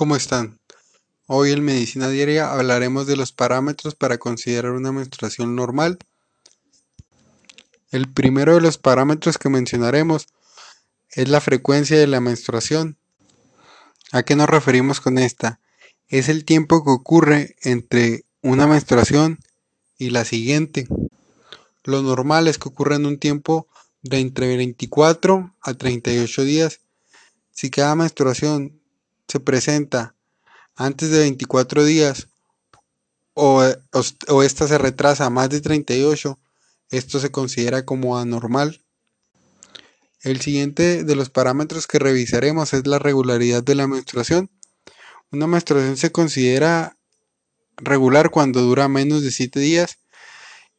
¿Cómo están? Hoy en Medicina Diaria hablaremos de los parámetros para considerar una menstruación normal. El primero de los parámetros que mencionaremos es la frecuencia de la menstruación. ¿A qué nos referimos con esta? Es el tiempo que ocurre entre una menstruación y la siguiente. Lo normal es que ocurra en un tiempo de entre 24 a 38 días. Si cada menstruación se presenta antes de 24 días o, o, esta se retrasa a más de 38, esto se considera como anormal. El siguiente de los parámetros que revisaremos es la regularidad de la menstruación. Una menstruación se considera regular cuando dura menos de 7 días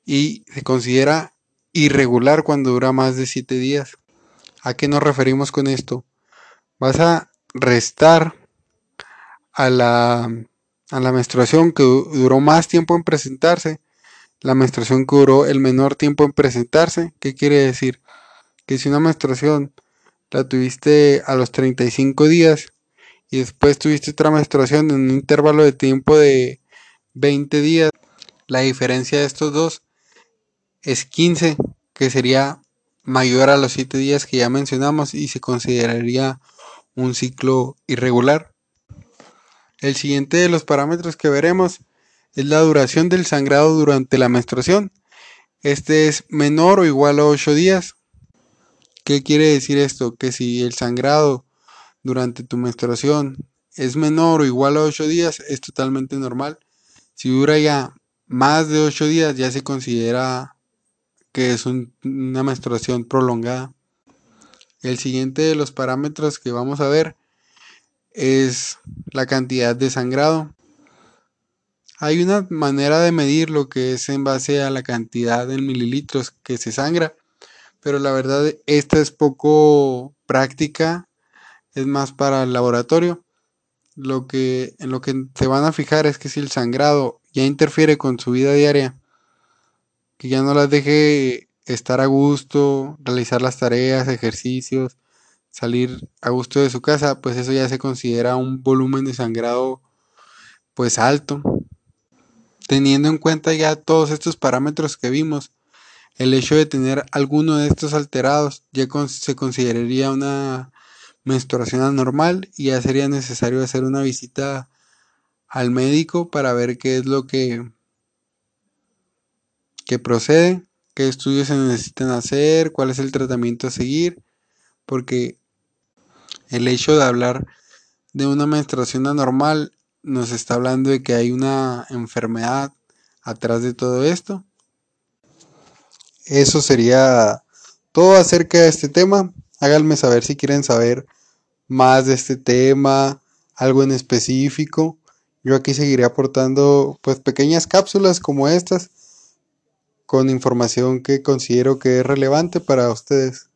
y se considera irregular cuando dura más de 7 días. ¿A qué nos referimos con esto? Vas a restar a la, a la menstruación que duró más tiempo en presentarse, la menstruación que duró el menor tiempo en presentarse. ¿Qué quiere decir? Que si una menstruación la tuviste a los 35 días y después tuviste otra menstruación en un intervalo de tiempo de 20 días, la diferencia de estos dos es 15, que sería mayor a los 7 días que ya mencionamos y se consideraría un ciclo irregular. El siguiente de los parámetros que veremos es la duración del sangrado durante la menstruación. Este es menor o igual a 8 días. ¿Qué quiere decir esto? Que si el sangrado durante tu menstruación es menor o igual a 8 días, es totalmente normal. Si dura ya más de 8 días, ya se considera que es una menstruación prolongada. El siguiente de los parámetros que vamos a ver es la cantidad de sangrado. Hay una manera de medir lo que es en base a la cantidad de mililitros que se sangra, pero la verdad esta es poco práctica, es más para el laboratorio. Lo que en lo que se van a fijar es que si el sangrado ya interfiere con su vida diaria, que ya no las deje estar a gusto, realizar las tareas, ejercicios, salir a gusto de su casa, pues eso ya se considera un volumen de sangrado pues alto. Teniendo en cuenta ya todos estos parámetros que vimos, el hecho de tener alguno de estos alterados ya se consideraría una menstruación anormal y ya sería necesario hacer una visita al médico para ver qué es lo que, que procede, qué estudios se necesitan hacer, cuál es el tratamiento a seguir, porque el hecho de hablar de una menstruación anormal nos está hablando de que hay una enfermedad atrás de todo esto. Eso sería todo acerca de este tema. Háganme saber si quieren saber más de este tema, algo en específico. Yo aquí seguiré aportando pues pequeñas cápsulas como estas con información que considero que es relevante para ustedes.